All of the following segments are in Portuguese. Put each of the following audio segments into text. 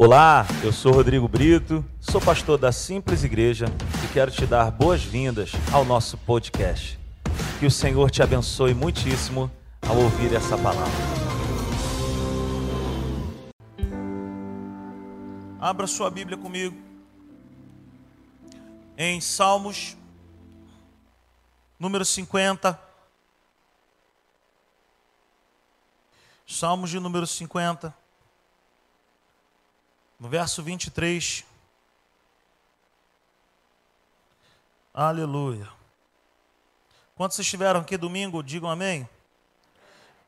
Olá, eu sou Rodrigo Brito, sou pastor da Simples Igreja e quero te dar boas-vindas ao nosso podcast. Que o Senhor te abençoe muitíssimo ao ouvir essa palavra. Abra sua Bíblia comigo. Em Salmos, número 50. Salmos de número 50. No verso 23. Aleluia. Quantos estiveram aqui domingo, digam amém.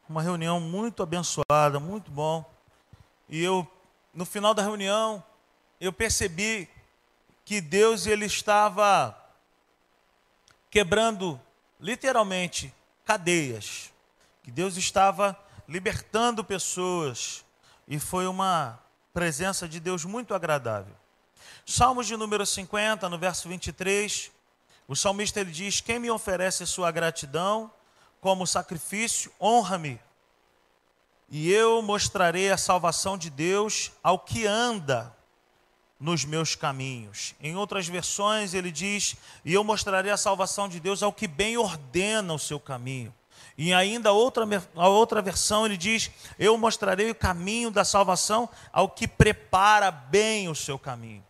Uma reunião muito abençoada, muito bom. E eu, no final da reunião, eu percebi que Deus ele estava quebrando literalmente cadeias, que Deus estava libertando pessoas e foi uma presença de Deus muito agradável. Salmos de número 50, no verso 23, o salmista ele diz: Quem me oferece sua gratidão como sacrifício, honra-me, e eu mostrarei a salvação de Deus ao que anda nos meus caminhos. Em outras versões ele diz: E eu mostrarei a salvação de Deus ao que bem ordena o seu caminho. E ainda outra, a outra versão ele diz: Eu mostrarei o caminho da salvação ao que prepara bem o seu caminho.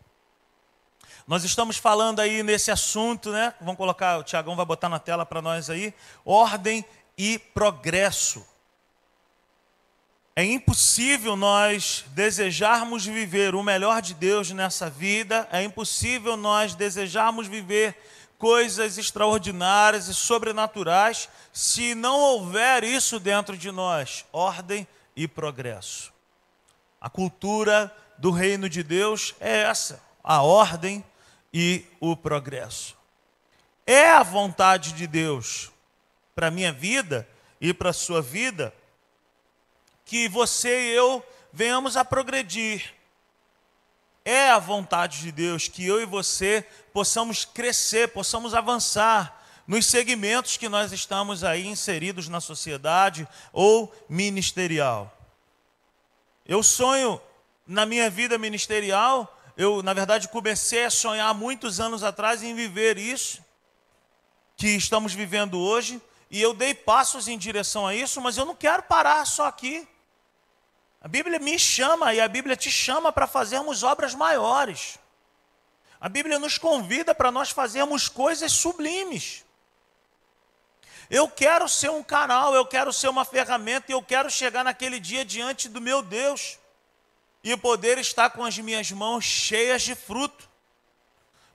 Nós estamos falando aí nesse assunto, né? Vamos colocar, o Tiagão vai botar na tela para nós aí: ordem e progresso. É impossível nós desejarmos viver o melhor de Deus nessa vida, é impossível nós desejarmos viver coisas extraordinárias e sobrenaturais se não houver isso dentro de nós ordem e progresso. A cultura do reino de Deus é essa: a ordem e o progresso. É a vontade de Deus para a minha vida e para a sua vida que você e eu venhamos a progredir é a vontade de Deus que eu e você possamos crescer, possamos avançar nos segmentos que nós estamos aí inseridos na sociedade ou ministerial. Eu sonho na minha vida ministerial, eu na verdade comecei a sonhar muitos anos atrás em viver isso que estamos vivendo hoje, e eu dei passos em direção a isso, mas eu não quero parar só aqui. A Bíblia me chama e a Bíblia te chama para fazermos obras maiores. A Bíblia nos convida para nós fazermos coisas sublimes. Eu quero ser um canal, eu quero ser uma ferramenta eu quero chegar naquele dia diante do meu Deus e poder estar com as minhas mãos cheias de fruto.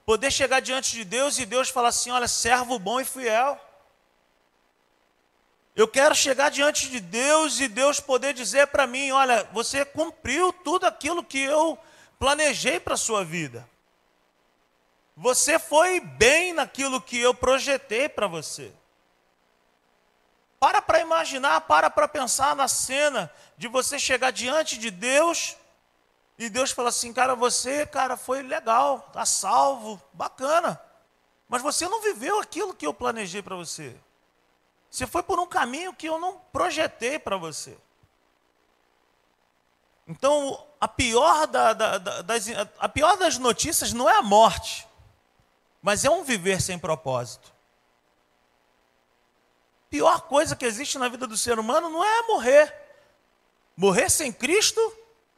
Poder chegar diante de Deus e Deus falar assim: olha, servo bom e fiel. Eu quero chegar diante de Deus e Deus poder dizer para mim: olha, você cumpriu tudo aquilo que eu planejei para a sua vida. Você foi bem naquilo que eu projetei para você. Para para imaginar, para para pensar na cena de você chegar diante de Deus e Deus fala assim: cara, você, cara, foi legal, tá salvo, bacana. Mas você não viveu aquilo que eu planejei para você. Você foi por um caminho que eu não projetei para você. Então, a pior, da, da, das, a pior das notícias não é a morte, mas é um viver sem propósito. A pior coisa que existe na vida do ser humano não é morrer. Morrer sem Cristo,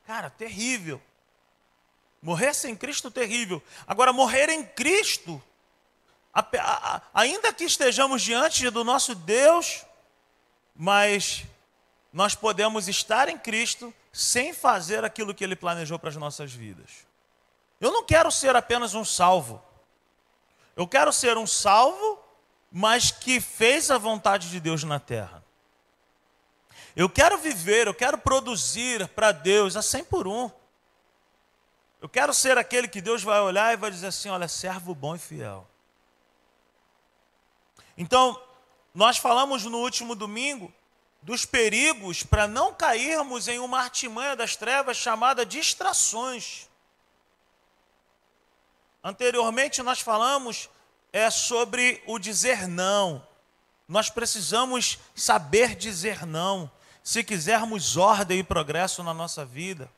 cara, terrível. Morrer sem Cristo, terrível. Agora, morrer em Cristo ainda que estejamos diante do nosso Deus, mas nós podemos estar em Cristo sem fazer aquilo que Ele planejou para as nossas vidas. Eu não quero ser apenas um salvo. Eu quero ser um salvo, mas que fez a vontade de Deus na terra. Eu quero viver, eu quero produzir para Deus a 100 por um. Eu quero ser aquele que Deus vai olhar e vai dizer assim: olha, servo bom e fiel. Então, nós falamos no último domingo dos perigos para não cairmos em uma artimanha das trevas chamada distrações. Anteriormente nós falamos é sobre o dizer não. Nós precisamos saber dizer não se quisermos ordem e progresso na nossa vida.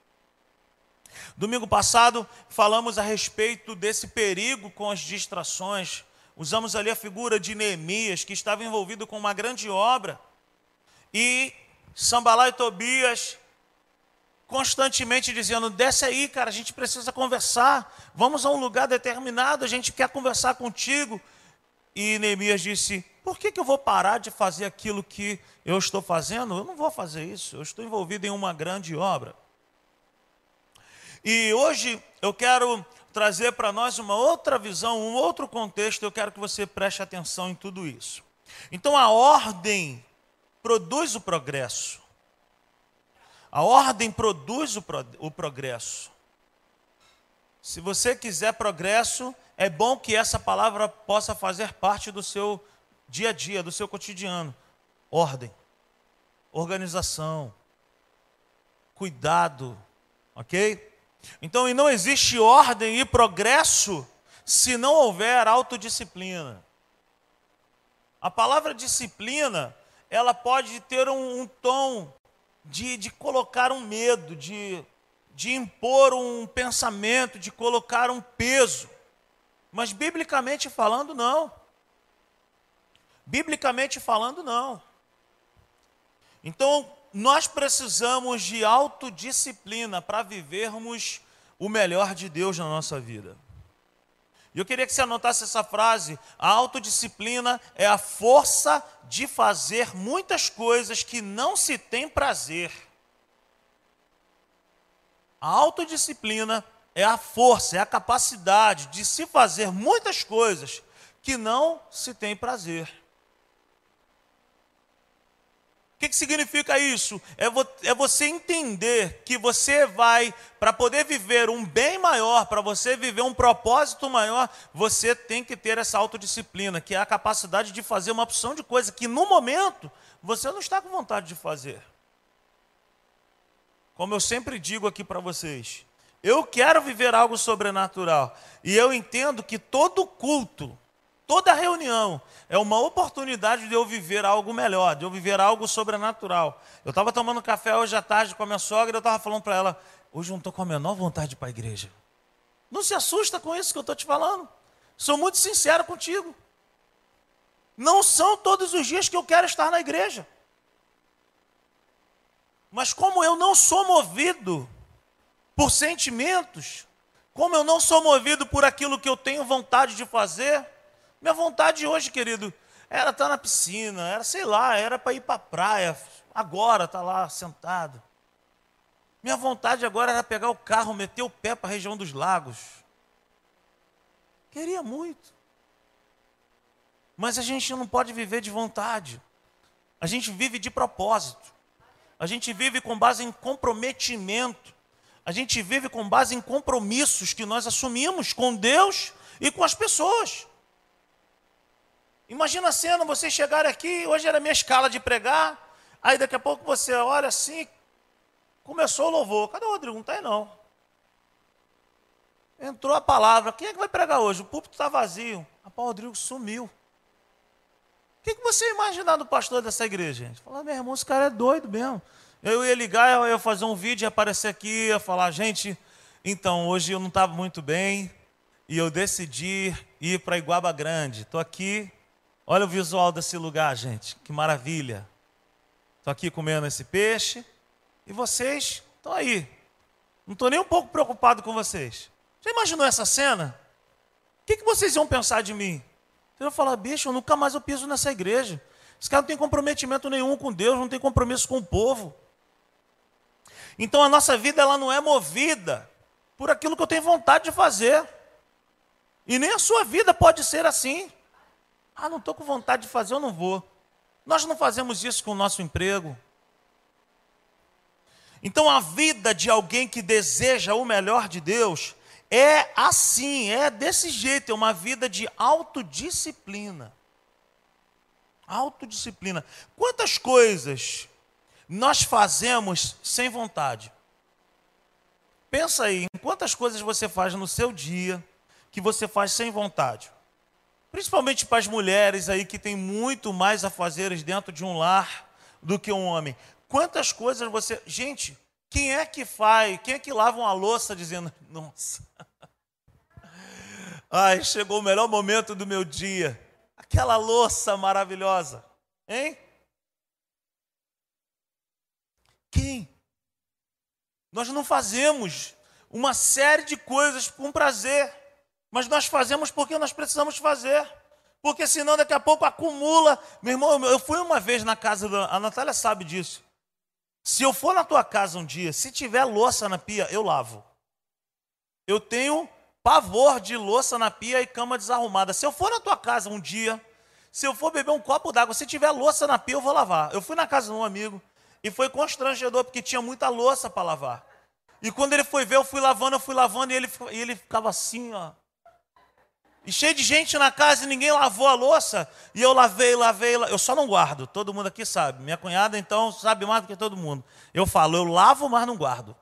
Domingo passado falamos a respeito desse perigo com as distrações. Usamos ali a figura de Neemias, que estava envolvido com uma grande obra. E Sambalá e Tobias constantemente dizendo: desce aí, cara, a gente precisa conversar. Vamos a um lugar determinado, a gente quer conversar contigo. E Neemias disse: por que, que eu vou parar de fazer aquilo que eu estou fazendo? Eu não vou fazer isso, eu estou envolvido em uma grande obra. E hoje eu quero trazer para nós uma outra visão, um outro contexto, eu quero que você preste atenção em tudo isso. Então a ordem produz o progresso. A ordem produz o, pro, o progresso. Se você quiser progresso, é bom que essa palavra possa fazer parte do seu dia a dia, do seu cotidiano. Ordem, organização, cuidado, ok? Então, e não existe ordem e progresso se não houver autodisciplina. A palavra disciplina, ela pode ter um, um tom de, de colocar um medo, de, de impor um pensamento, de colocar um peso. Mas, biblicamente falando, não. Biblicamente falando, não. Então, nós precisamos de autodisciplina para vivermos o melhor de Deus na nossa vida. E eu queria que você anotasse essa frase: a autodisciplina é a força de fazer muitas coisas que não se tem prazer. A autodisciplina é a força, é a capacidade de se fazer muitas coisas que não se tem prazer. O que, que significa isso? É, vo, é você entender que você vai, para poder viver um bem maior, para você viver um propósito maior, você tem que ter essa autodisciplina, que é a capacidade de fazer uma opção de coisa que no momento você não está com vontade de fazer. Como eu sempre digo aqui para vocês, eu quero viver algo sobrenatural. E eu entendo que todo culto, Toda reunião é uma oportunidade de eu viver algo melhor, de eu viver algo sobrenatural. Eu estava tomando café hoje à tarde com a minha sogra e eu estava falando para ela: hoje eu não estou com a menor vontade de ir para a igreja. Não se assusta com isso que eu estou te falando. Sou muito sincero contigo. Não são todos os dias que eu quero estar na igreja. Mas como eu não sou movido por sentimentos, como eu não sou movido por aquilo que eu tenho vontade de fazer, minha vontade hoje, querido, era estar na piscina, era, sei lá, era para ir para a praia, agora estar tá lá sentado. Minha vontade agora era pegar o carro, meter o pé para a região dos lagos. Queria muito. Mas a gente não pode viver de vontade. A gente vive de propósito. A gente vive com base em comprometimento. A gente vive com base em compromissos que nós assumimos com Deus e com as pessoas. Imagina a cena, vocês chegarem aqui, hoje era minha escala de pregar, aí daqui a pouco você olha assim, começou o louvor. Cadê o Rodrigo? Não está aí não. Entrou a palavra. Quem é que vai pregar hoje? O púlpito está vazio. Rapaz, o Rodrigo sumiu. O que, que você imaginar do pastor dessa igreja, gente? Falar, meu irmão, esse cara é doido mesmo. Eu ia ligar, eu ia fazer um vídeo, ia aparecer aqui, ia falar, gente, então, hoje eu não estava muito bem e eu decidi ir para Iguaba Grande. Estou aqui Olha o visual desse lugar, gente. Que maravilha. Estou aqui comendo esse peixe. E vocês estão aí. Não estou nem um pouco preocupado com vocês. Já imaginou essa cena? O que, que vocês iam pensar de mim? Vocês iam falar, bicho, nunca mais eu piso nessa igreja. Esse cara não tem comprometimento nenhum com Deus, não tem compromisso com o povo. Então a nossa vida ela não é movida por aquilo que eu tenho vontade de fazer. E nem a sua vida pode ser assim. Ah, não estou com vontade de fazer, eu não vou. Nós não fazemos isso com o nosso emprego. Então a vida de alguém que deseja o melhor de Deus é assim, é desse jeito, é uma vida de autodisciplina. Autodisciplina. Quantas coisas nós fazemos sem vontade? Pensa aí, em quantas coisas você faz no seu dia que você faz sem vontade? Principalmente para as mulheres aí que têm muito mais a fazer dentro de um lar do que um homem. Quantas coisas você. Gente, Quem é que faz, quem é que lava uma louça dizendo, nossa, ai, chegou o melhor momento do meu dia, aquela louça maravilhosa, hein? Quem? Nós não fazemos uma série de coisas com prazer, mas nós fazemos porque nós precisamos fazer. Porque senão daqui a pouco acumula. Meu irmão, eu fui uma vez na casa da. A Natália sabe disso. Se eu for na tua casa um dia, se tiver louça na pia, eu lavo. Eu tenho pavor de louça na pia e cama desarrumada. Se eu for na tua casa um dia, se eu for beber um copo d'água, se tiver louça na pia, eu vou lavar. Eu fui na casa de um amigo e foi constrangedor, porque tinha muita louça para lavar. E quando ele foi ver, eu fui lavando, eu fui lavando, e ele, e ele ficava assim, ó. E cheio de gente na casa e ninguém lavou a louça. E eu lavei, lavei, eu só não guardo. Todo mundo aqui sabe. Minha cunhada, então, sabe mais do que todo mundo. Eu falo, eu lavo, mas não guardo.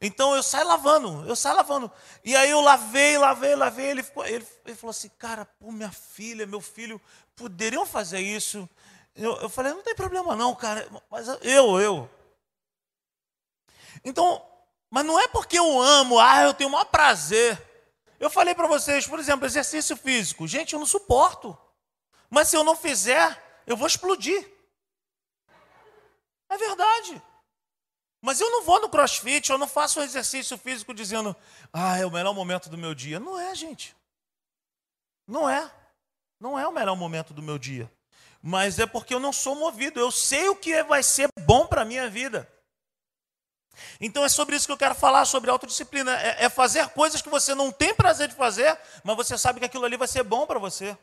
Então eu saio lavando, eu saio lavando. E aí eu lavei, lavei, lavei. Ele, ficou, ele, ele falou assim, cara, pô, minha filha, meu filho, poderiam fazer isso? Eu, eu falei, não tem problema não, cara. Mas eu, eu. Então, mas não é porque eu amo, ah, eu tenho o maior prazer. Eu falei para vocês, por exemplo, exercício físico. Gente, eu não suporto. Mas se eu não fizer, eu vou explodir. É verdade. Mas eu não vou no crossfit, eu não faço um exercício físico dizendo, ah, é o melhor momento do meu dia. Não é, gente. Não é. Não é o melhor momento do meu dia. Mas é porque eu não sou movido. Eu sei o que vai ser bom para a minha vida. Então é sobre isso que eu quero falar, sobre autodisciplina. É, é fazer coisas que você não tem prazer de fazer, mas você sabe que aquilo ali vai ser bom para você.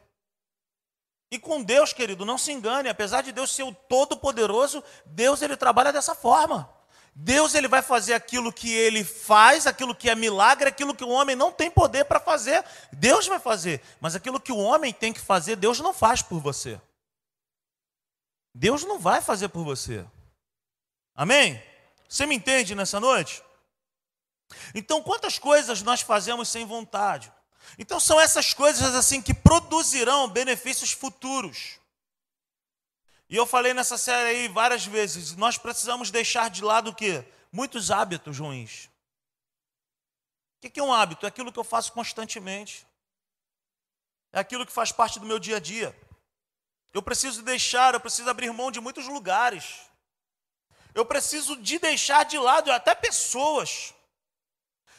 E com Deus, querido, não se engane, apesar de Deus ser o todo-poderoso, Deus ele trabalha dessa forma. Deus ele vai fazer aquilo que ele faz, aquilo que é milagre, aquilo que o homem não tem poder para fazer, Deus vai fazer. Mas aquilo que o homem tem que fazer, Deus não faz por você. Deus não vai fazer por você. Amém? Você me entende nessa noite? Então, quantas coisas nós fazemos sem vontade? Então, são essas coisas assim que produzirão benefícios futuros. E eu falei nessa série aí várias vezes, nós precisamos deixar de lado o quê? Muitos hábitos ruins. O que é um hábito? É aquilo que eu faço constantemente. É aquilo que faz parte do meu dia a dia. Eu preciso deixar, eu preciso abrir mão de muitos lugares. Eu preciso de deixar de lado até pessoas.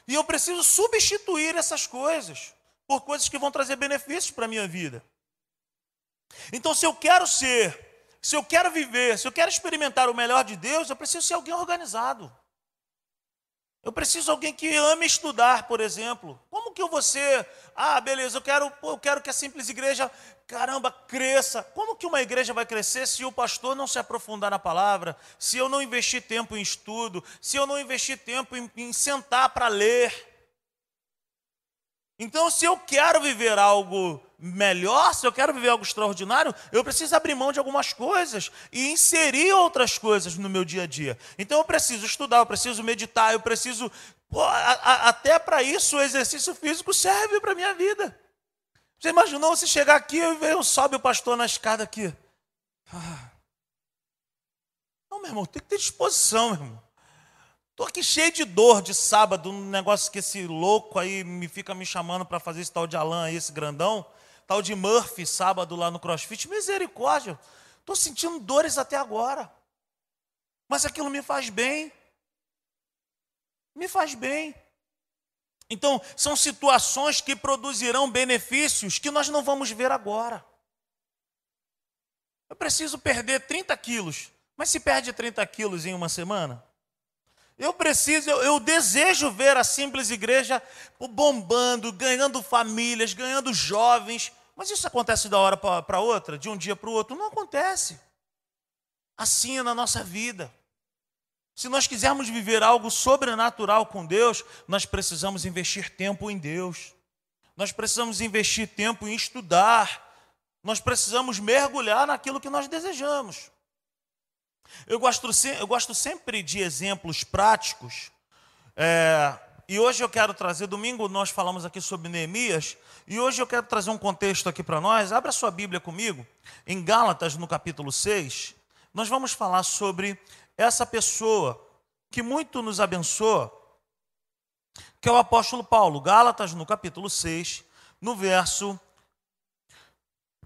E eu preciso substituir essas coisas por coisas que vão trazer benefícios para a minha vida. Então, se eu quero ser, se eu quero viver, se eu quero experimentar o melhor de Deus, eu preciso ser alguém organizado. Eu preciso de alguém que ame estudar, por exemplo. Como que eu vou ser? Ah, beleza, eu quero, eu quero que a simples igreja, caramba, cresça. Como que uma igreja vai crescer se o pastor não se aprofundar na palavra? Se eu não investir tempo em estudo? Se eu não investir tempo em, em sentar para ler? Então, se eu quero viver algo melhor, se eu quero viver algo extraordinário, eu preciso abrir mão de algumas coisas e inserir outras coisas no meu dia a dia. Então, eu preciso estudar, eu preciso meditar, eu preciso. Pô, a, a, até para isso, o exercício físico serve para a minha vida. Você imaginou você chegar aqui e ver, sobe o pastor na escada aqui? Ah. Não, meu irmão, tem que ter disposição, meu irmão. Estou aqui cheio de dor de sábado, um negócio que esse louco aí me fica me chamando para fazer esse tal de Alan aí, esse grandão, tal de Murphy, sábado lá no CrossFit. Misericórdia, estou sentindo dores até agora. Mas aquilo me faz bem. Me faz bem. Então, são situações que produzirão benefícios que nós não vamos ver agora. Eu preciso perder 30 quilos. Mas se perde 30 quilos em uma semana? Eu preciso, eu, eu, desejo ver a simples igreja bombando, ganhando famílias, ganhando jovens. Mas isso acontece da hora para outra, de um dia para o outro? Não acontece. Assim é na nossa vida. Se nós quisermos viver algo sobrenatural com Deus, nós precisamos investir tempo em Deus. Nós precisamos investir tempo em estudar. Nós precisamos mergulhar naquilo que nós desejamos. Eu gosto, eu gosto sempre de exemplos práticos. É, e hoje eu quero trazer, domingo nós falamos aqui sobre Neemias, e hoje eu quero trazer um contexto aqui para nós. Abra sua Bíblia comigo, em Gálatas, no capítulo 6. Nós vamos falar sobre essa pessoa que muito nos abençoa, que é o apóstolo Paulo, Gálatas, no capítulo 6, no verso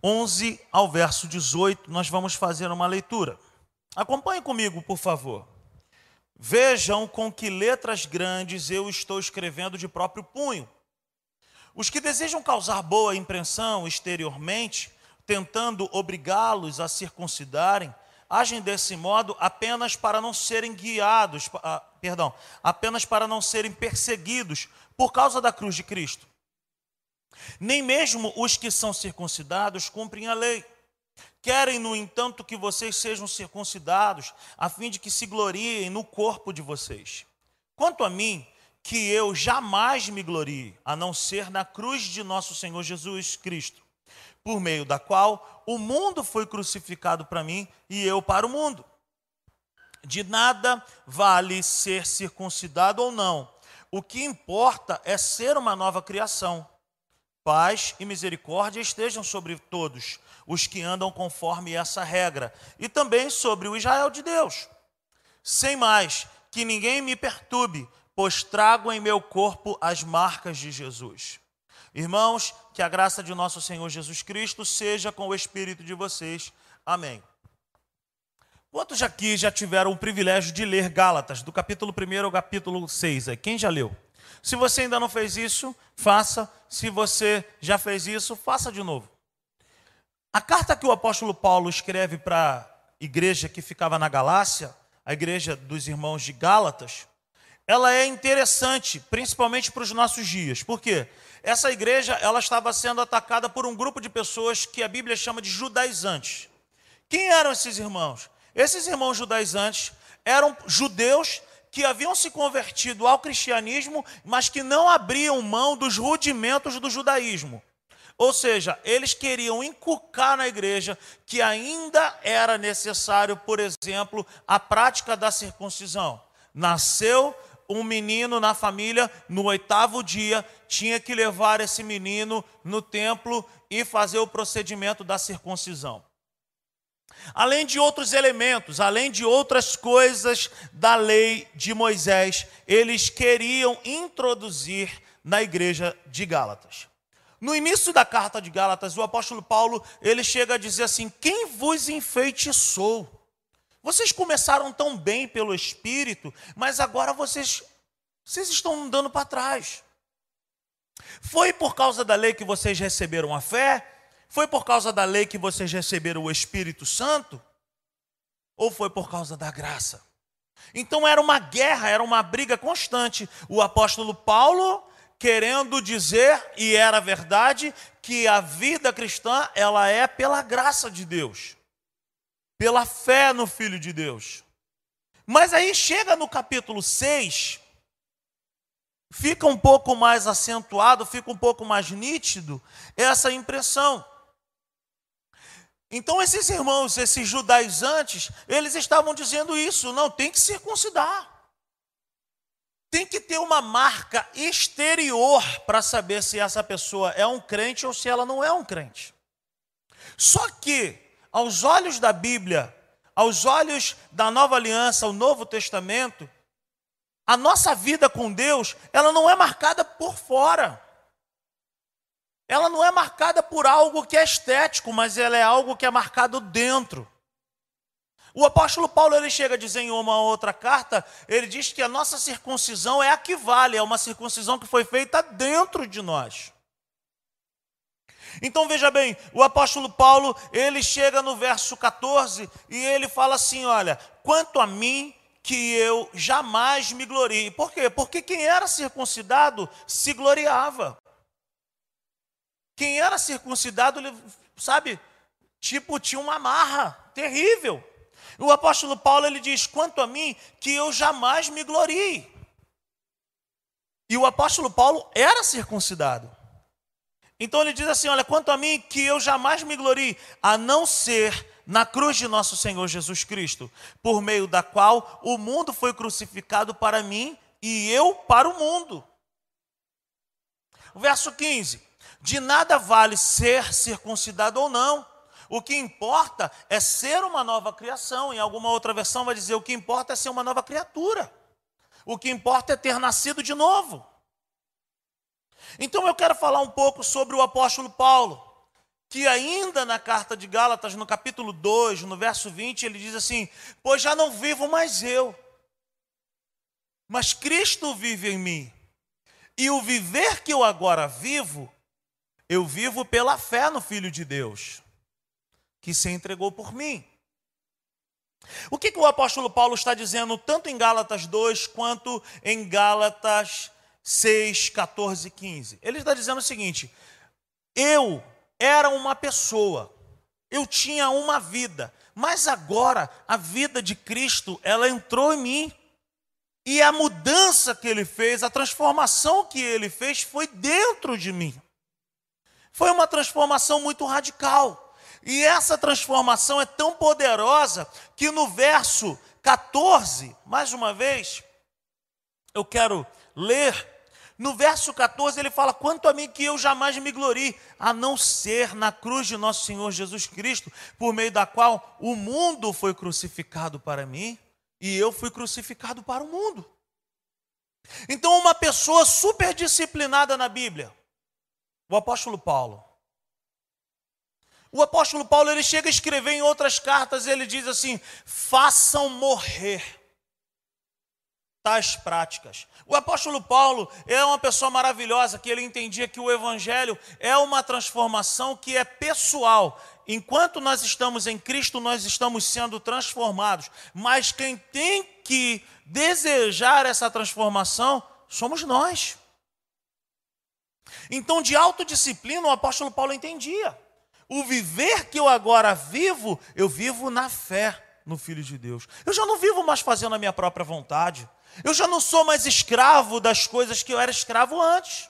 11 ao verso 18, nós vamos fazer uma leitura. Acompanhe comigo, por favor. Vejam com que letras grandes eu estou escrevendo de próprio punho. Os que desejam causar boa impressão exteriormente, tentando obrigá-los a circuncidarem, agem desse modo apenas para não serem guiados, ah, perdão, apenas para não serem perseguidos por causa da cruz de Cristo. Nem mesmo os que são circuncidados cumprem a lei. Querem, no entanto, que vocês sejam circuncidados, a fim de que se gloriem no corpo de vocês. Quanto a mim, que eu jamais me glorie, a não ser na cruz de nosso Senhor Jesus Cristo, por meio da qual o mundo foi crucificado para mim e eu para o mundo. De nada vale ser circuncidado ou não. O que importa é ser uma nova criação. Paz e misericórdia estejam sobre todos os que andam conforme essa regra, e também sobre o Israel de Deus. Sem mais, que ninguém me perturbe, pois trago em meu corpo as marcas de Jesus. Irmãos, que a graça de nosso Senhor Jesus Cristo seja com o espírito de vocês. Amém. Quantos aqui já tiveram o privilégio de ler Gálatas, do capítulo 1 ao capítulo 6? Quem já leu? Se você ainda não fez isso, faça. Se você já fez isso, faça de novo. A carta que o apóstolo Paulo escreve para a igreja que ficava na Galácia, a igreja dos irmãos de Gálatas, ela é interessante, principalmente para os nossos dias. Por quê? Essa igreja ela estava sendo atacada por um grupo de pessoas que a Bíblia chama de judaizantes. Quem eram esses irmãos? Esses irmãos judaizantes eram judeus que haviam se convertido ao cristianismo, mas que não abriam mão dos rudimentos do judaísmo. Ou seja, eles queriam inculcar na igreja que ainda era necessário, por exemplo, a prática da circuncisão. Nasceu um menino na família, no oitavo dia, tinha que levar esse menino no templo e fazer o procedimento da circuncisão. Além de outros elementos, além de outras coisas da lei de Moisés, eles queriam introduzir na igreja de Gálatas. No início da carta de Gálatas, o apóstolo Paulo, ele chega a dizer assim: "Quem vos enfeitiçou?" Vocês começaram tão bem pelo Espírito, mas agora vocês, vocês estão andando para trás. Foi por causa da lei que vocês receberam a fé? Foi por causa da lei que vocês receberam o Espírito Santo? Ou foi por causa da graça? Então era uma guerra, era uma briga constante. O apóstolo Paulo querendo dizer, e era verdade, que a vida cristã ela é pela graça de Deus pela fé no Filho de Deus. Mas aí chega no capítulo 6, fica um pouco mais acentuado, fica um pouco mais nítido essa impressão. Então, esses irmãos, esses judaizantes, eles estavam dizendo isso: não, tem que circuncidar. Tem que ter uma marca exterior para saber se essa pessoa é um crente ou se ela não é um crente. Só que aos olhos da Bíblia, aos olhos da nova aliança, o Novo Testamento, a nossa vida com Deus, ela não é marcada por fora. Ela não é marcada por algo que é estético, mas ela é algo que é marcado dentro. O apóstolo Paulo ele chega a dizer em uma outra carta, ele diz que a nossa circuncisão é a que vale, é uma circuncisão que foi feita dentro de nós. Então veja bem, o apóstolo Paulo, ele chega no verso 14 e ele fala assim: Olha, quanto a mim, que eu jamais me glorie. Por quê? Porque quem era circuncidado se gloriava. Quem era circuncidado, sabe, tipo, tinha uma marra terrível. O apóstolo Paulo ele diz: quanto a mim, que eu jamais me glorie. E o apóstolo Paulo era circuncidado. Então ele diz assim: Olha, quanto a mim, que eu jamais me glorie, a não ser na cruz de nosso Senhor Jesus Cristo, por meio da qual o mundo foi crucificado para mim e eu para o mundo. Verso 15: De nada vale ser circuncidado ou não. O que importa é ser uma nova criação. Em alguma outra versão vai dizer: o que importa é ser uma nova criatura. O que importa é ter nascido de novo. Então eu quero falar um pouco sobre o apóstolo Paulo, que ainda na carta de Gálatas, no capítulo 2, no verso 20, ele diz assim: Pois já não vivo mais eu, mas Cristo vive em mim. E o viver que eu agora vivo, eu vivo pela fé no Filho de Deus, que se entregou por mim. O que, que o apóstolo Paulo está dizendo, tanto em Gálatas 2 quanto em Gálatas 6, 14 e 15? Ele está dizendo o seguinte: eu era uma pessoa, eu tinha uma vida, mas agora a vida de Cristo, ela entrou em mim. E a mudança que ele fez, a transformação que ele fez foi dentro de mim. Foi uma transformação muito radical. E essa transformação é tão poderosa que no verso 14, mais uma vez, eu quero ler. No verso 14 ele fala: Quanto a mim que eu jamais me glorie, a não ser na cruz de nosso Senhor Jesus Cristo, por meio da qual o mundo foi crucificado para mim e eu fui crucificado para o mundo. Então, uma pessoa super disciplinada na Bíblia, o apóstolo Paulo. O apóstolo Paulo ele chega a escrever em outras cartas, ele diz assim: façam morrer tais práticas. O apóstolo Paulo é uma pessoa maravilhosa que ele entendia que o evangelho é uma transformação que é pessoal. Enquanto nós estamos em Cristo, nós estamos sendo transformados, mas quem tem que desejar essa transformação somos nós. Então, de autodisciplina, o apóstolo Paulo entendia. O viver que eu agora vivo, eu vivo na fé no Filho de Deus. Eu já não vivo mais fazendo a minha própria vontade. Eu já não sou mais escravo das coisas que eu era escravo antes.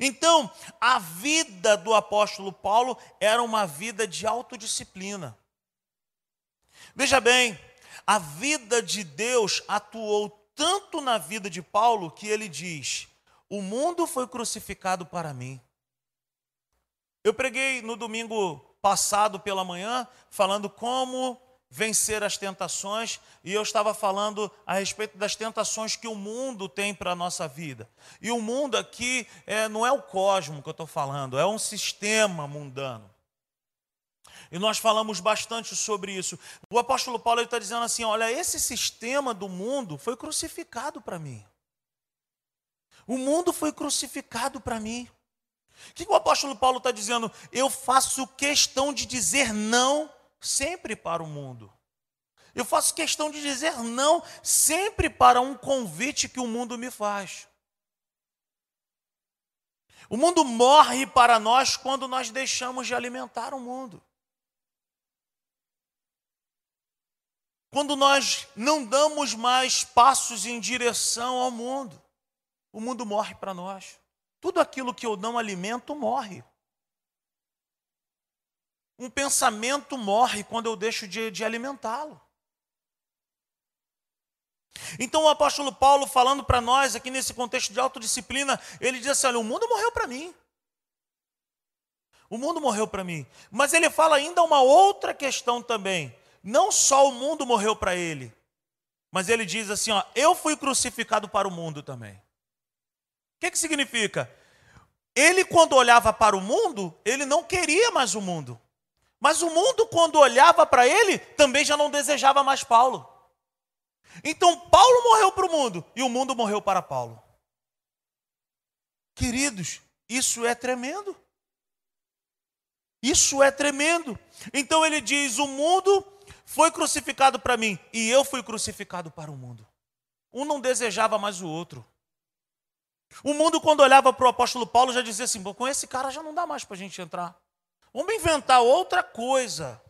Então, a vida do apóstolo Paulo era uma vida de autodisciplina. Veja bem, a vida de Deus atuou tanto na vida de Paulo que ele diz: O mundo foi crucificado para mim. Eu preguei no domingo passado pela manhã falando como vencer as tentações, e eu estava falando a respeito das tentações que o mundo tem para a nossa vida. E o mundo aqui é, não é o cosmo que eu estou falando, é um sistema mundano. E nós falamos bastante sobre isso. O apóstolo Paulo está dizendo assim: olha, esse sistema do mundo foi crucificado para mim. O mundo foi crucificado para mim. O que o apóstolo Paulo está dizendo? Eu faço questão de dizer não sempre para o mundo. Eu faço questão de dizer não sempre para um convite que o mundo me faz. O mundo morre para nós quando nós deixamos de alimentar o mundo. Quando nós não damos mais passos em direção ao mundo, o mundo morre para nós. Tudo aquilo que eu não alimento morre. Um pensamento morre quando eu deixo de, de alimentá-lo. Então o apóstolo Paulo, falando para nós aqui nesse contexto de autodisciplina, ele diz assim: olha, o mundo morreu para mim. O mundo morreu para mim. Mas ele fala ainda uma outra questão também. Não só o mundo morreu para ele, mas ele diz assim: ó, eu fui crucificado para o mundo também. O que, que significa? Ele, quando olhava para o mundo, ele não queria mais o mundo. Mas o mundo, quando olhava para ele, também já não desejava mais Paulo. Então Paulo morreu para o mundo e o mundo morreu para Paulo. Queridos, isso é tremendo. Isso é tremendo. Então ele diz: o mundo foi crucificado para mim e eu fui crucificado para o mundo. Um não desejava mais o outro. O mundo, quando olhava para o apóstolo Paulo, já dizia assim: com esse cara já não dá mais para a gente entrar. Vamos inventar outra coisa.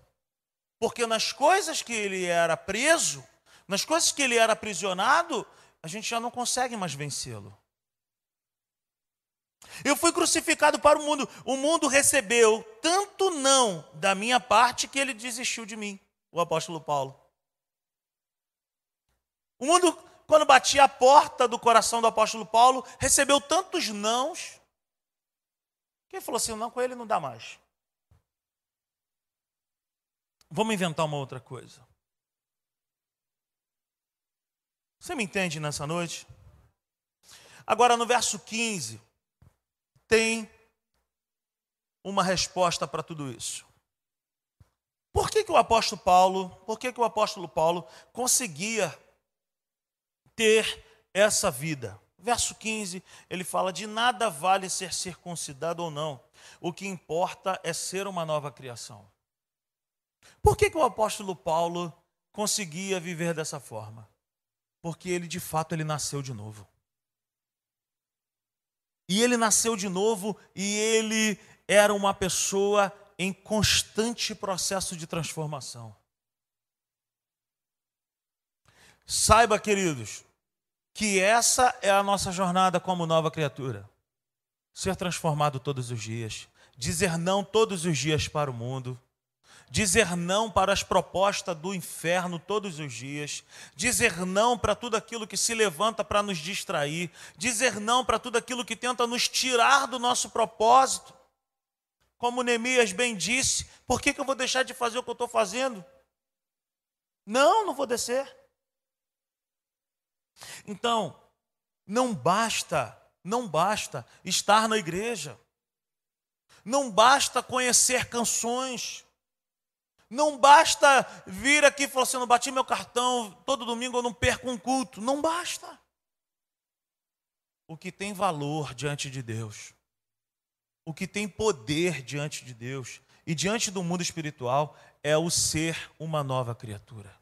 Porque nas coisas que ele era preso, nas coisas que ele era aprisionado, a gente já não consegue mais vencê-lo. Eu fui crucificado para o mundo. O mundo recebeu tanto não da minha parte que ele desistiu de mim, o apóstolo Paulo. O mundo, quando batia a porta do coração do apóstolo Paulo, recebeu tantos nãos que ele falou assim: não, com ele não dá mais. Vamos inventar uma outra coisa. Você me entende nessa noite? Agora, no verso 15, tem uma resposta para tudo isso. Por que, que o apóstolo Paulo, por que, que o apóstolo Paulo conseguia ter essa vida? Verso 15, ele fala: de nada vale ser circuncidado ou não, o que importa é ser uma nova criação. Por que, que o apóstolo Paulo conseguia viver dessa forma? Porque ele de fato ele nasceu de novo. E ele nasceu de novo e ele era uma pessoa em constante processo de transformação. Saiba, queridos, que essa é a nossa jornada como nova criatura. Ser transformado todos os dias, dizer não todos os dias para o mundo, dizer não para as propostas do inferno todos os dias, dizer não para tudo aquilo que se levanta para nos distrair, dizer não para tudo aquilo que tenta nos tirar do nosso propósito. Como Neemias bem disse, por que, que eu vou deixar de fazer o que eu estou fazendo? Não, não vou descer. Então, não basta, não basta estar na igreja, não basta conhecer canções, não basta vir aqui e falar assim: não bati meu cartão, todo domingo eu não perco um culto. Não basta. O que tem valor diante de Deus, o que tem poder diante de Deus e diante do mundo espiritual é o ser uma nova criatura.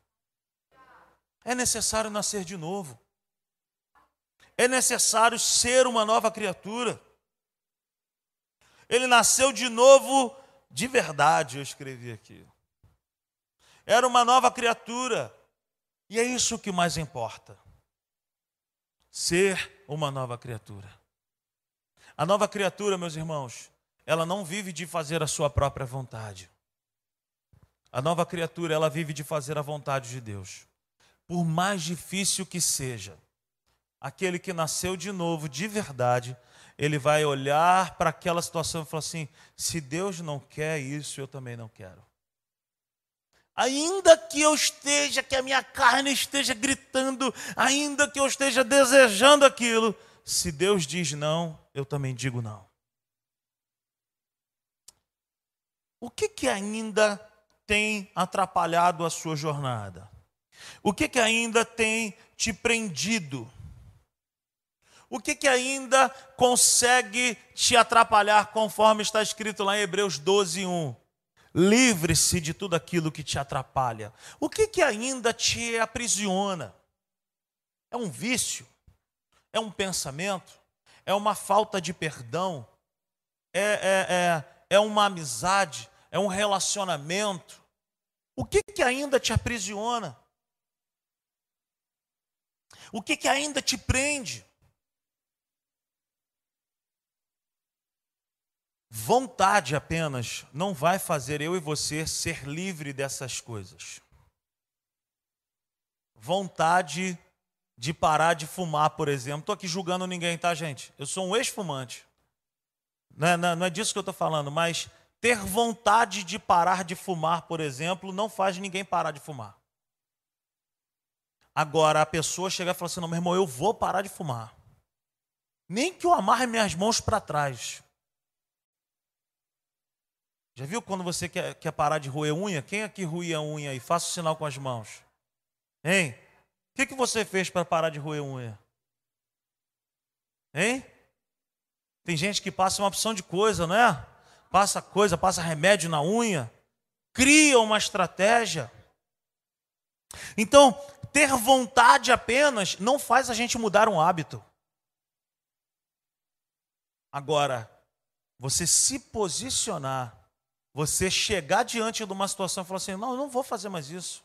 É necessário nascer de novo. É necessário ser uma nova criatura. Ele nasceu de novo de verdade, eu escrevi aqui era uma nova criatura. E é isso que mais importa. Ser uma nova criatura. A nova criatura, meus irmãos, ela não vive de fazer a sua própria vontade. A nova criatura, ela vive de fazer a vontade de Deus. Por mais difícil que seja, aquele que nasceu de novo, de verdade, ele vai olhar para aquela situação e falar assim: se Deus não quer isso, eu também não quero. Ainda que eu esteja, que a minha carne esteja gritando, ainda que eu esteja desejando aquilo, se Deus diz não, eu também digo não. O que, que ainda tem atrapalhado a sua jornada? O que, que ainda tem te prendido? O que, que ainda consegue te atrapalhar, conforme está escrito lá em Hebreus 12, 1? Livre-se de tudo aquilo que te atrapalha. O que, que ainda te aprisiona? É um vício? É um pensamento? É uma falta de perdão? É, é, é, é uma amizade? É um relacionamento? O que, que ainda te aprisiona? O que, que ainda te prende? Vontade apenas não vai fazer eu e você ser livre dessas coisas. Vontade de parar de fumar, por exemplo. Estou aqui julgando ninguém, tá, gente? Eu sou um ex-fumante. Não é, não é disso que eu estou falando, mas ter vontade de parar de fumar, por exemplo, não faz ninguém parar de fumar. Agora, a pessoa chega e fala assim: não, meu irmão, eu vou parar de fumar. Nem que eu amarre minhas mãos para trás. Já viu quando você quer, quer parar de roer unha? Quem aqui ruía unha aí? Faça o sinal com as mãos. Hein? O que, que você fez para parar de roer unha? Hein? Tem gente que passa uma opção de coisa, não é? Passa coisa, passa remédio na unha. Cria uma estratégia. Então, ter vontade apenas não faz a gente mudar um hábito. Agora, você se posicionar você chegar diante de uma situação e falar assim: não, eu não vou fazer mais isso.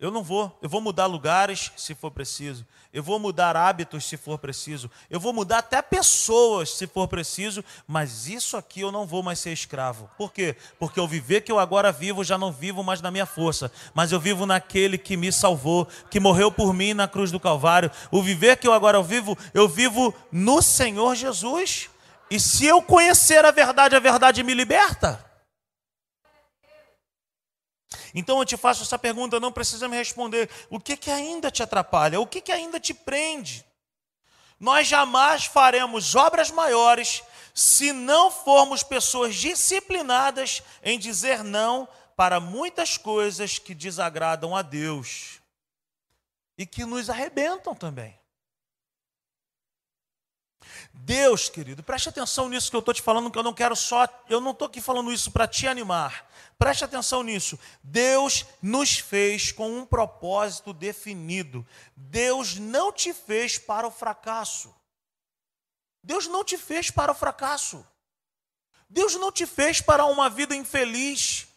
Eu não vou. Eu vou mudar lugares se for preciso. Eu vou mudar hábitos se for preciso. Eu vou mudar até pessoas se for preciso. Mas isso aqui eu não vou mais ser escravo. Por quê? Porque o viver que eu agora vivo já não vivo mais na minha força. Mas eu vivo naquele que me salvou, que morreu por mim na cruz do Calvário. O viver que eu agora vivo, eu vivo no Senhor Jesus. E se eu conhecer a verdade, a verdade me liberta. Então eu te faço essa pergunta, não precisa me responder. O que, que ainda te atrapalha? O que, que ainda te prende? Nós jamais faremos obras maiores se não formos pessoas disciplinadas em dizer não para muitas coisas que desagradam a Deus e que nos arrebentam também. Deus, querido, preste atenção nisso que eu estou te falando, que eu não quero só, eu não estou aqui falando isso para te animar. Preste atenção nisso. Deus nos fez com um propósito definido. Deus não te fez para o fracasso. Deus não te fez para o fracasso. Deus não te fez para uma vida infeliz,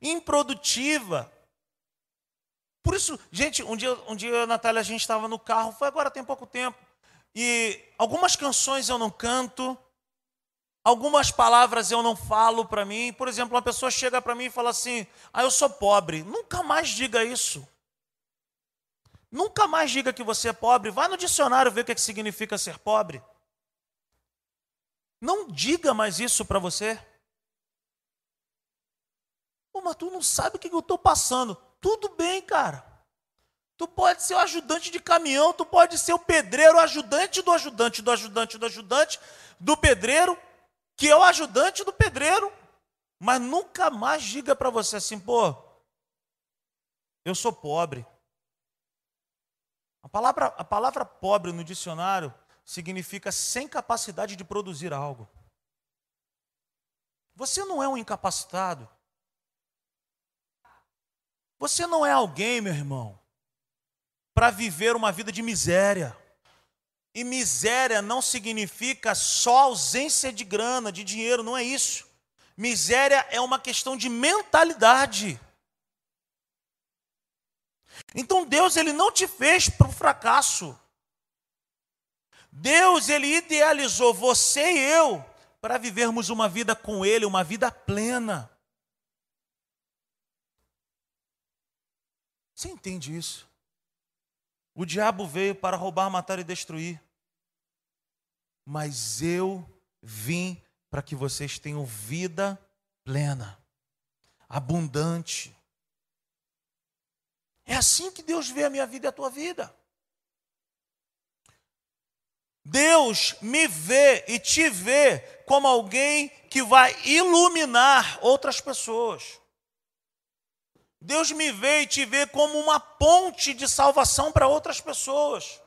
improdutiva. Por isso, gente, um dia, um dia Natália, a gente estava no carro, foi agora tem pouco tempo. E algumas canções eu não canto, algumas palavras eu não falo para mim. Por exemplo, uma pessoa chega para mim e fala assim: Ah, eu sou pobre. Nunca mais diga isso. Nunca mais diga que você é pobre. Vai no dicionário ver o que, é que significa ser pobre. Não diga mais isso para você. Pô, mas tu não sabe o que eu estou passando. Tudo bem, cara. Tu pode ser o ajudante de caminhão, tu pode ser o pedreiro, o ajudante do ajudante, do ajudante, do ajudante, do pedreiro, que é o ajudante do pedreiro. Mas nunca mais diga para você assim, pô, eu sou pobre. A palavra, a palavra pobre no dicionário significa sem capacidade de produzir algo. Você não é um incapacitado. Você não é alguém, meu irmão, para viver uma vida de miséria. E miséria não significa só ausência de grana, de dinheiro, não é isso. Miséria é uma questão de mentalidade. Então Deus ele não te fez para o fracasso. Deus ele idealizou você e eu para vivermos uma vida com ele, uma vida plena. Você entende isso? O diabo veio para roubar, matar e destruir. Mas eu vim para que vocês tenham vida plena, abundante. É assim que Deus vê a minha vida e a tua vida. Deus me vê e te vê como alguém que vai iluminar outras pessoas. Deus me vê e te vê como uma ponte de salvação para outras pessoas.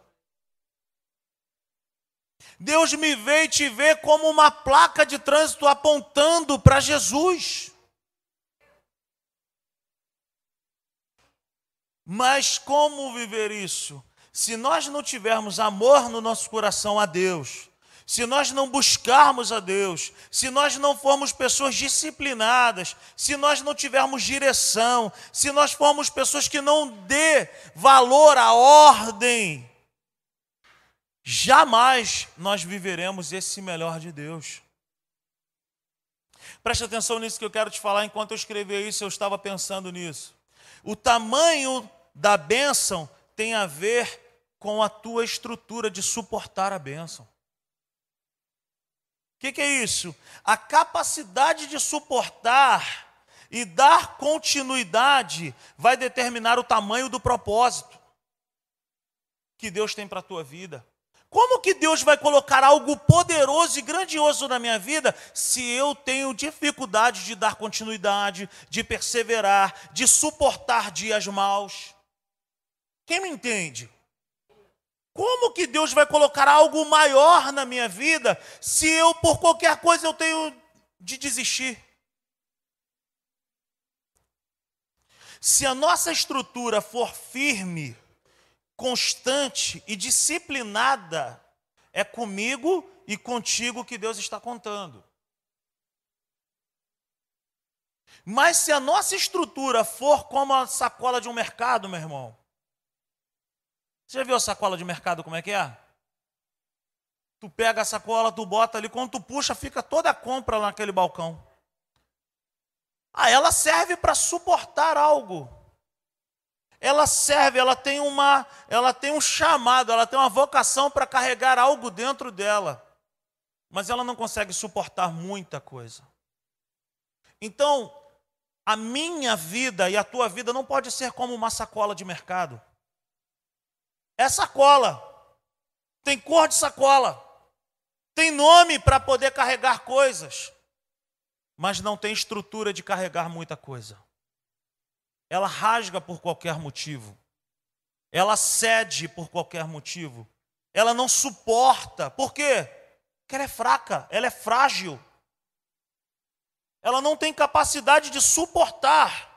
Deus me vê e te vê como uma placa de trânsito apontando para Jesus. Mas como viver isso? Se nós não tivermos amor no nosso coração a Deus, se nós não buscarmos a Deus, se nós não formos pessoas disciplinadas, se nós não tivermos direção, se nós formos pessoas que não dê valor à ordem, jamais nós viveremos esse melhor de Deus. Preste atenção nisso que eu quero te falar. Enquanto eu escrevia isso, eu estava pensando nisso. O tamanho da bênção tem a ver com a tua estrutura de suportar a bênção que, que é isso? A capacidade de suportar e dar continuidade vai determinar o tamanho do propósito que Deus tem para a tua vida. Como que Deus vai colocar algo poderoso e grandioso na minha vida se eu tenho dificuldade de dar continuidade, de perseverar, de suportar dias maus? Quem me entende? Como que Deus vai colocar algo maior na minha vida se eu, por qualquer coisa, eu tenho de desistir? Se a nossa estrutura for firme, constante e disciplinada, é comigo e contigo que Deus está contando. Mas se a nossa estrutura for como a sacola de um mercado, meu irmão, você já viu a sacola de mercado como é que é? Tu pega a sacola, tu bota ali, quando tu puxa, fica toda a compra naquele balcão. Ah, ela serve para suportar algo. Ela serve, ela tem uma, ela tem um chamado, ela tem uma vocação para carregar algo dentro dela. Mas ela não consegue suportar muita coisa. Então, A minha vida e a tua vida não pode ser como uma sacola de mercado. É sacola. Tem cor de sacola. Tem nome para poder carregar coisas. Mas não tem estrutura de carregar muita coisa. Ela rasga por qualquer motivo. Ela cede por qualquer motivo. Ela não suporta. Por quê? Porque ela é fraca, ela é frágil. Ela não tem capacidade de suportar.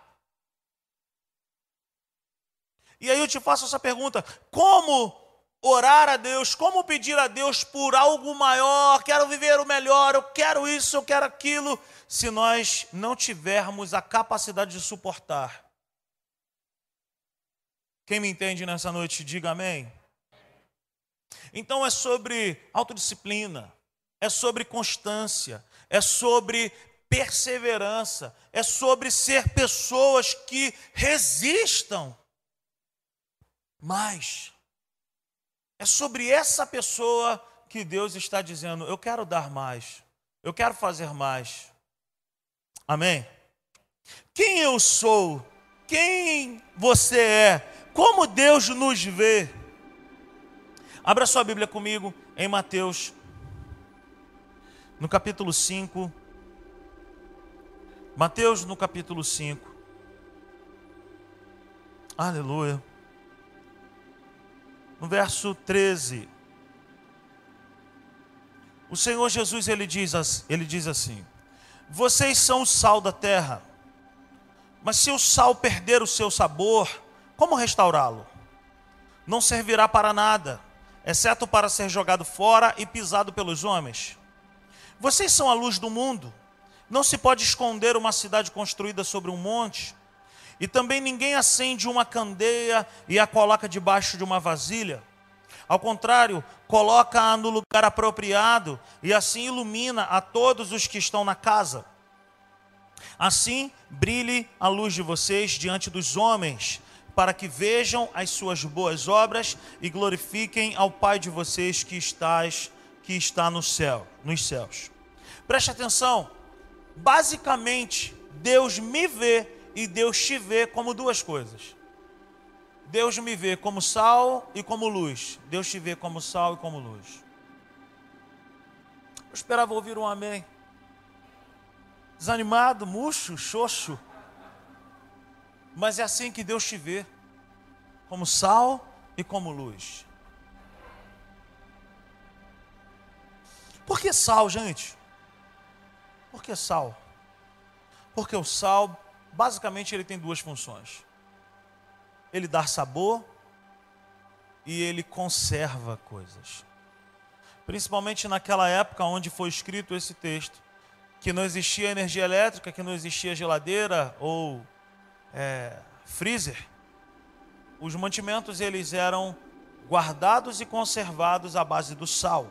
E aí eu te faço essa pergunta: como orar a Deus, como pedir a Deus por algo maior, quero viver o melhor, eu quero isso, eu quero aquilo, se nós não tivermos a capacidade de suportar? Quem me entende nessa noite, diga amém. Então é sobre autodisciplina, é sobre constância, é sobre perseverança, é sobre ser pessoas que resistam mais. É sobre essa pessoa que Deus está dizendo: eu quero dar mais, eu quero fazer mais. Amém? Quem eu sou? Quem você é? Como Deus nos vê? Abra sua Bíblia comigo em Mateus, no capítulo 5. Mateus, no capítulo 5. Aleluia no verso 13. O Senhor Jesus ele diz, ele diz assim: Vocês são o sal da terra, mas se o sal perder o seu sabor, como restaurá-lo? Não servirá para nada, exceto para ser jogado fora e pisado pelos homens. Vocês são a luz do mundo. Não se pode esconder uma cidade construída sobre um monte. E também ninguém acende uma candeia e a coloca debaixo de uma vasilha. Ao contrário, coloca-a no lugar apropriado e assim ilumina a todos os que estão na casa. Assim brilhe a luz de vocês diante dos homens, para que vejam as suas boas obras e glorifiquem ao Pai de vocês que estás que está no céu, nos céus. Preste atenção. Basicamente, Deus me vê e Deus te vê como duas coisas. Deus me vê como sal e como luz. Deus te vê como sal e como luz. Eu esperava ouvir um amém. Desanimado, murcho, xoxo. Mas é assim que Deus te vê, como sal e como luz. Por que sal, gente? Por que sal? Porque o sal basicamente ele tem duas funções. Ele dá sabor e ele conserva coisas. Principalmente naquela época onde foi escrito esse texto, que não existia energia elétrica, que não existia geladeira ou é, freezer. Os mantimentos eles eram guardados e conservados à base do sal.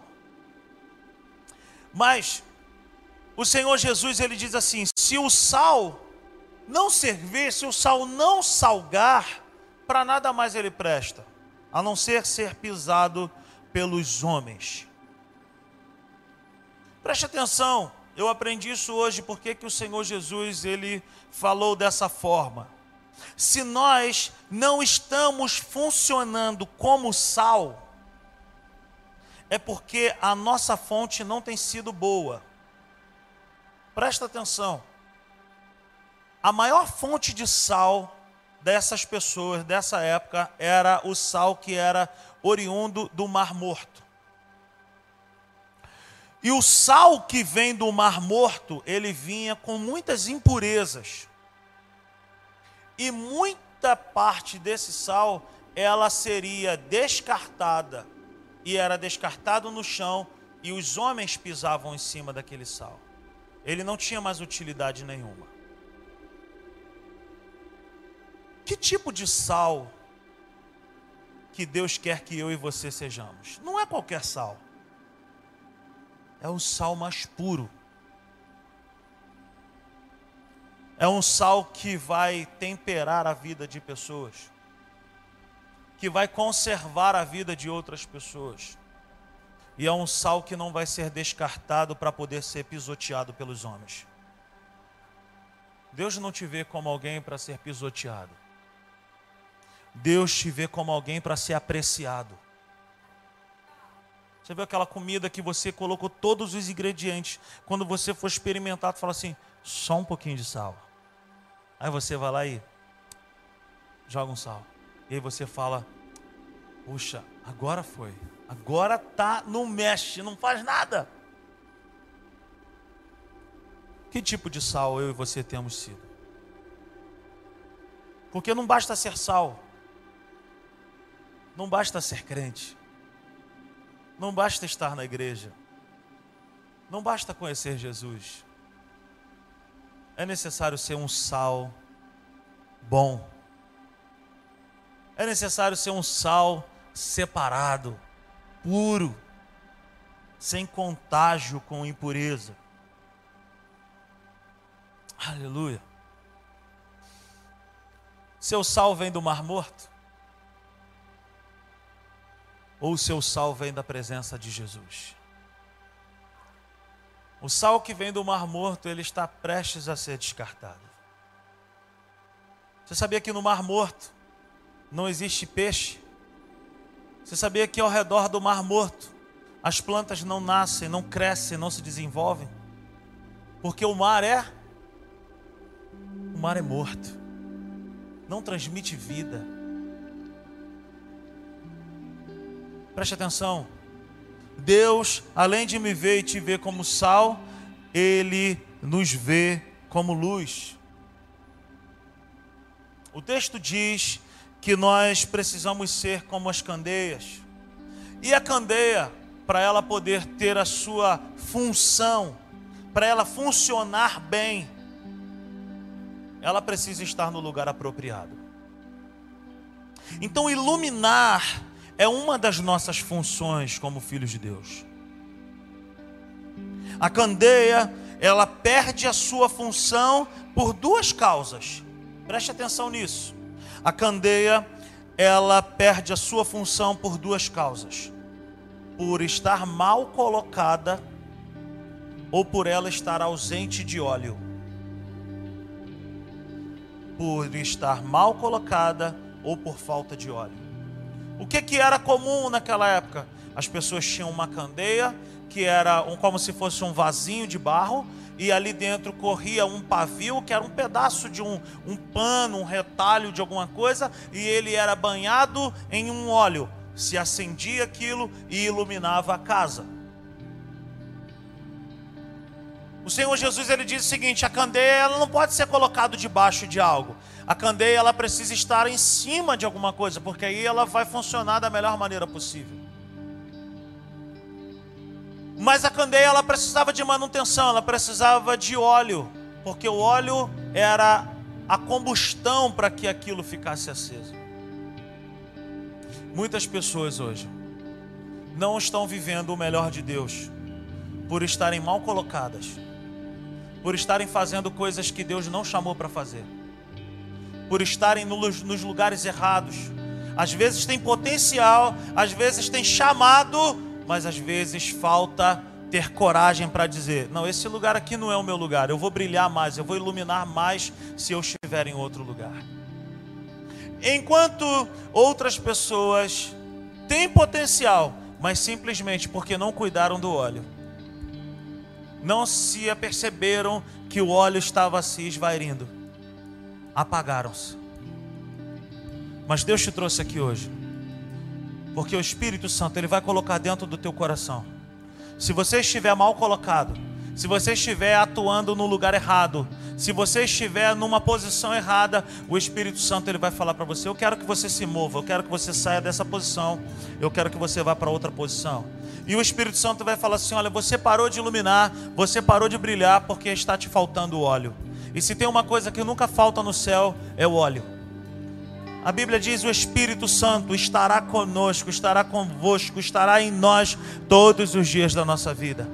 Mas o Senhor Jesus ele diz assim: se o sal não servir, se o sal não salgar, para nada mais ele presta, a não ser ser pisado pelos homens. Preste atenção, eu aprendi isso hoje porque que o Senhor Jesus ele falou dessa forma. Se nós não estamos funcionando como sal, é porque a nossa fonte não tem sido boa. Presta atenção a maior fonte de sal dessas pessoas dessa época era o sal que era oriundo do Mar Morto. E o sal que vem do Mar Morto, ele vinha com muitas impurezas. E muita parte desse sal, ela seria descartada. E era descartado no chão, e os homens pisavam em cima daquele sal. Ele não tinha mais utilidade nenhuma. Que tipo de sal que Deus quer que eu e você sejamos? Não é qualquer sal. É o sal mais puro. É um sal que vai temperar a vida de pessoas, que vai conservar a vida de outras pessoas. E é um sal que não vai ser descartado para poder ser pisoteado pelos homens. Deus não te vê como alguém para ser pisoteado. Deus te vê como alguém para ser apreciado. Você viu aquela comida que você colocou todos os ingredientes. Quando você for experimentar, tu fala assim: só um pouquinho de sal. Aí você vai lá e joga um sal. E aí você fala: puxa, agora foi. Agora tá, não mexe, não faz nada. Que tipo de sal eu e você temos sido? Porque não basta ser sal, não basta ser crente. Não basta estar na igreja. Não basta conhecer Jesus. É necessário ser um sal bom. É necessário ser um sal separado, puro, sem contágio com impureza. Aleluia. Seu sal vem do Mar Morto? Ou o seu sal vem da presença de Jesus? O sal que vem do Mar Morto, ele está prestes a ser descartado. Você sabia que no Mar Morto não existe peixe? Você sabia que ao redor do Mar Morto as plantas não nascem, não crescem, não se desenvolvem? Porque o mar é o mar é morto. Não transmite vida. Preste atenção. Deus, além de me ver e te ver como sal, Ele nos vê como luz. O texto diz que nós precisamos ser como as candeias. E a candeia, para ela poder ter a sua função, para ela funcionar bem, ela precisa estar no lugar apropriado. Então, iluminar é uma das nossas funções como filhos de Deus. A candeia, ela perde a sua função por duas causas. Preste atenção nisso. A candeia, ela perde a sua função por duas causas: por estar mal colocada ou por ela estar ausente de óleo. Por estar mal colocada ou por falta de óleo. O que, que era comum naquela época? As pessoas tinham uma candeia, que era um, como se fosse um vasinho de barro, e ali dentro corria um pavio, que era um pedaço de um, um pano, um retalho de alguma coisa, e ele era banhado em um óleo. Se acendia aquilo e iluminava a casa. O Senhor Jesus ele diz o seguinte: a candeia ela não pode ser colocada debaixo de algo. A candeia ela precisa estar em cima de alguma coisa, porque aí ela vai funcionar da melhor maneira possível. Mas a candeia ela precisava de manutenção, ela precisava de óleo, porque o óleo era a combustão para que aquilo ficasse aceso. Muitas pessoas hoje não estão vivendo o melhor de Deus por estarem mal colocadas, por estarem fazendo coisas que Deus não chamou para fazer por estarem nos lugares errados. Às vezes tem potencial, às vezes tem chamado, mas às vezes falta ter coragem para dizer: não, esse lugar aqui não é o meu lugar, eu vou brilhar mais, eu vou iluminar mais se eu estiver em outro lugar. Enquanto outras pessoas têm potencial, mas simplesmente porque não cuidaram do óleo, não se aperceberam que o óleo estava se esvairindo apagaram-se. Mas Deus te trouxe aqui hoje, porque o Espírito Santo ele vai colocar dentro do teu coração. Se você estiver mal colocado, se você estiver atuando no lugar errado, se você estiver numa posição errada, o Espírito Santo ele vai falar para você: Eu quero que você se mova, eu quero que você saia dessa posição, eu quero que você vá para outra posição. E o Espírito Santo vai falar assim: Olha, você parou de iluminar, você parou de brilhar porque está te faltando óleo. E se tem uma coisa que nunca falta no céu, é o óleo. A Bíblia diz: o Espírito Santo estará conosco, estará convosco, estará em nós todos os dias da nossa vida.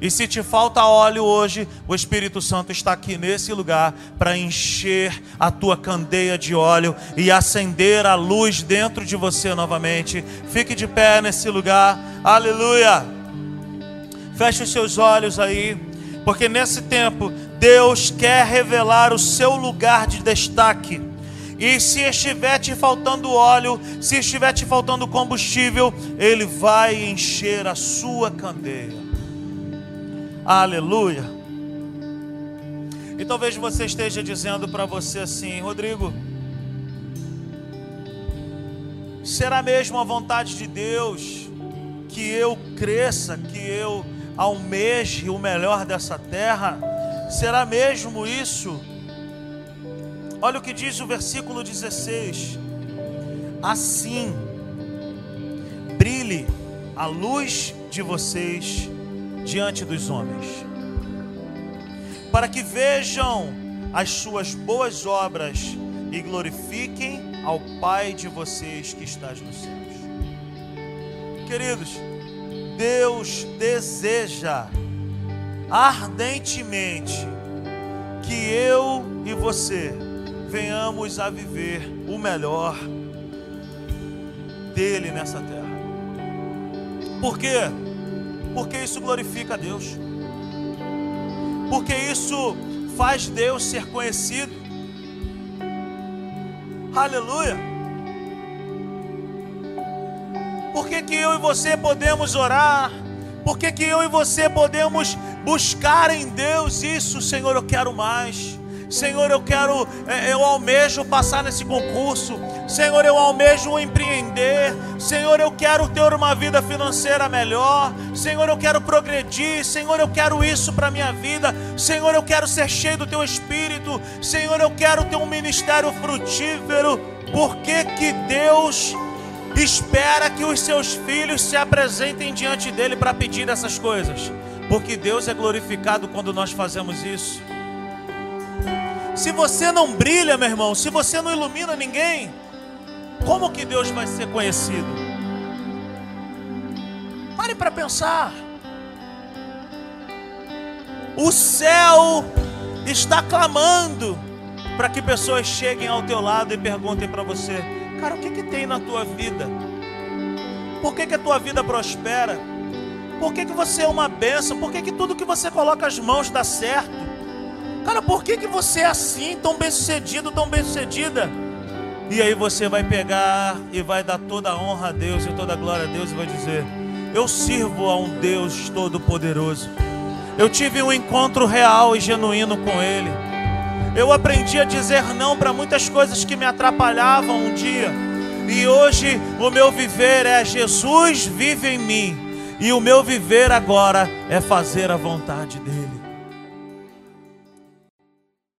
E se te falta óleo hoje, o Espírito Santo está aqui nesse lugar para encher a tua candeia de óleo e acender a luz dentro de você novamente. Fique de pé nesse lugar, aleluia. Feche os seus olhos aí, porque nesse tempo Deus quer revelar o seu lugar de destaque. E se estiver te faltando óleo, se estiver te faltando combustível, Ele vai encher a sua candeia. Aleluia. E talvez você esteja dizendo para você assim, Rodrigo, será mesmo a vontade de Deus que eu cresça, que eu almeje o melhor dessa terra? Será mesmo isso? Olha o que diz o versículo 16: Assim brilhe a luz de vocês diante dos homens, para que vejam as suas boas obras e glorifiquem ao Pai de vocês que estás nos céus. Queridos, Deus deseja ardentemente que eu e você venhamos a viver o melhor dele nessa terra. Por quê? Porque isso glorifica a Deus. Porque isso faz Deus ser conhecido. Aleluia. Por que, que eu e você podemos orar? Por que, que eu e você podemos buscar em Deus isso, Senhor? Eu quero mais. Senhor, eu quero, é, eu almejo passar nesse concurso. Senhor, eu almejo empreender. Senhor, eu quero ter uma vida financeira melhor. Senhor, eu quero progredir. Senhor, eu quero isso para minha vida. Senhor, eu quero ser cheio do teu espírito. Senhor, eu quero ter um ministério frutífero. Por que que Deus espera que os seus filhos se apresentem diante dele para pedir essas coisas? Porque Deus é glorificado quando nós fazemos isso. Se você não brilha, meu irmão, se você não ilumina ninguém, como que Deus vai ser conhecido? Pare para pensar. O céu está clamando para que pessoas cheguem ao teu lado e perguntem para você: Cara, o que, que tem na tua vida? Por que, que a tua vida prospera? Por que, que você é uma benção? Por que, que tudo que você coloca as mãos dá certo? Cara, por que, que você é assim, tão bem sucedido, tão bem sucedida? E aí você vai pegar e vai dar toda a honra a Deus e toda a glória a Deus e vai dizer: Eu sirvo a um Deus todo-poderoso. Eu tive um encontro real e genuíno com Ele. Eu aprendi a dizer não para muitas coisas que me atrapalhavam um dia. E hoje o meu viver é Jesus vive em mim. E o meu viver agora é fazer a vontade dele.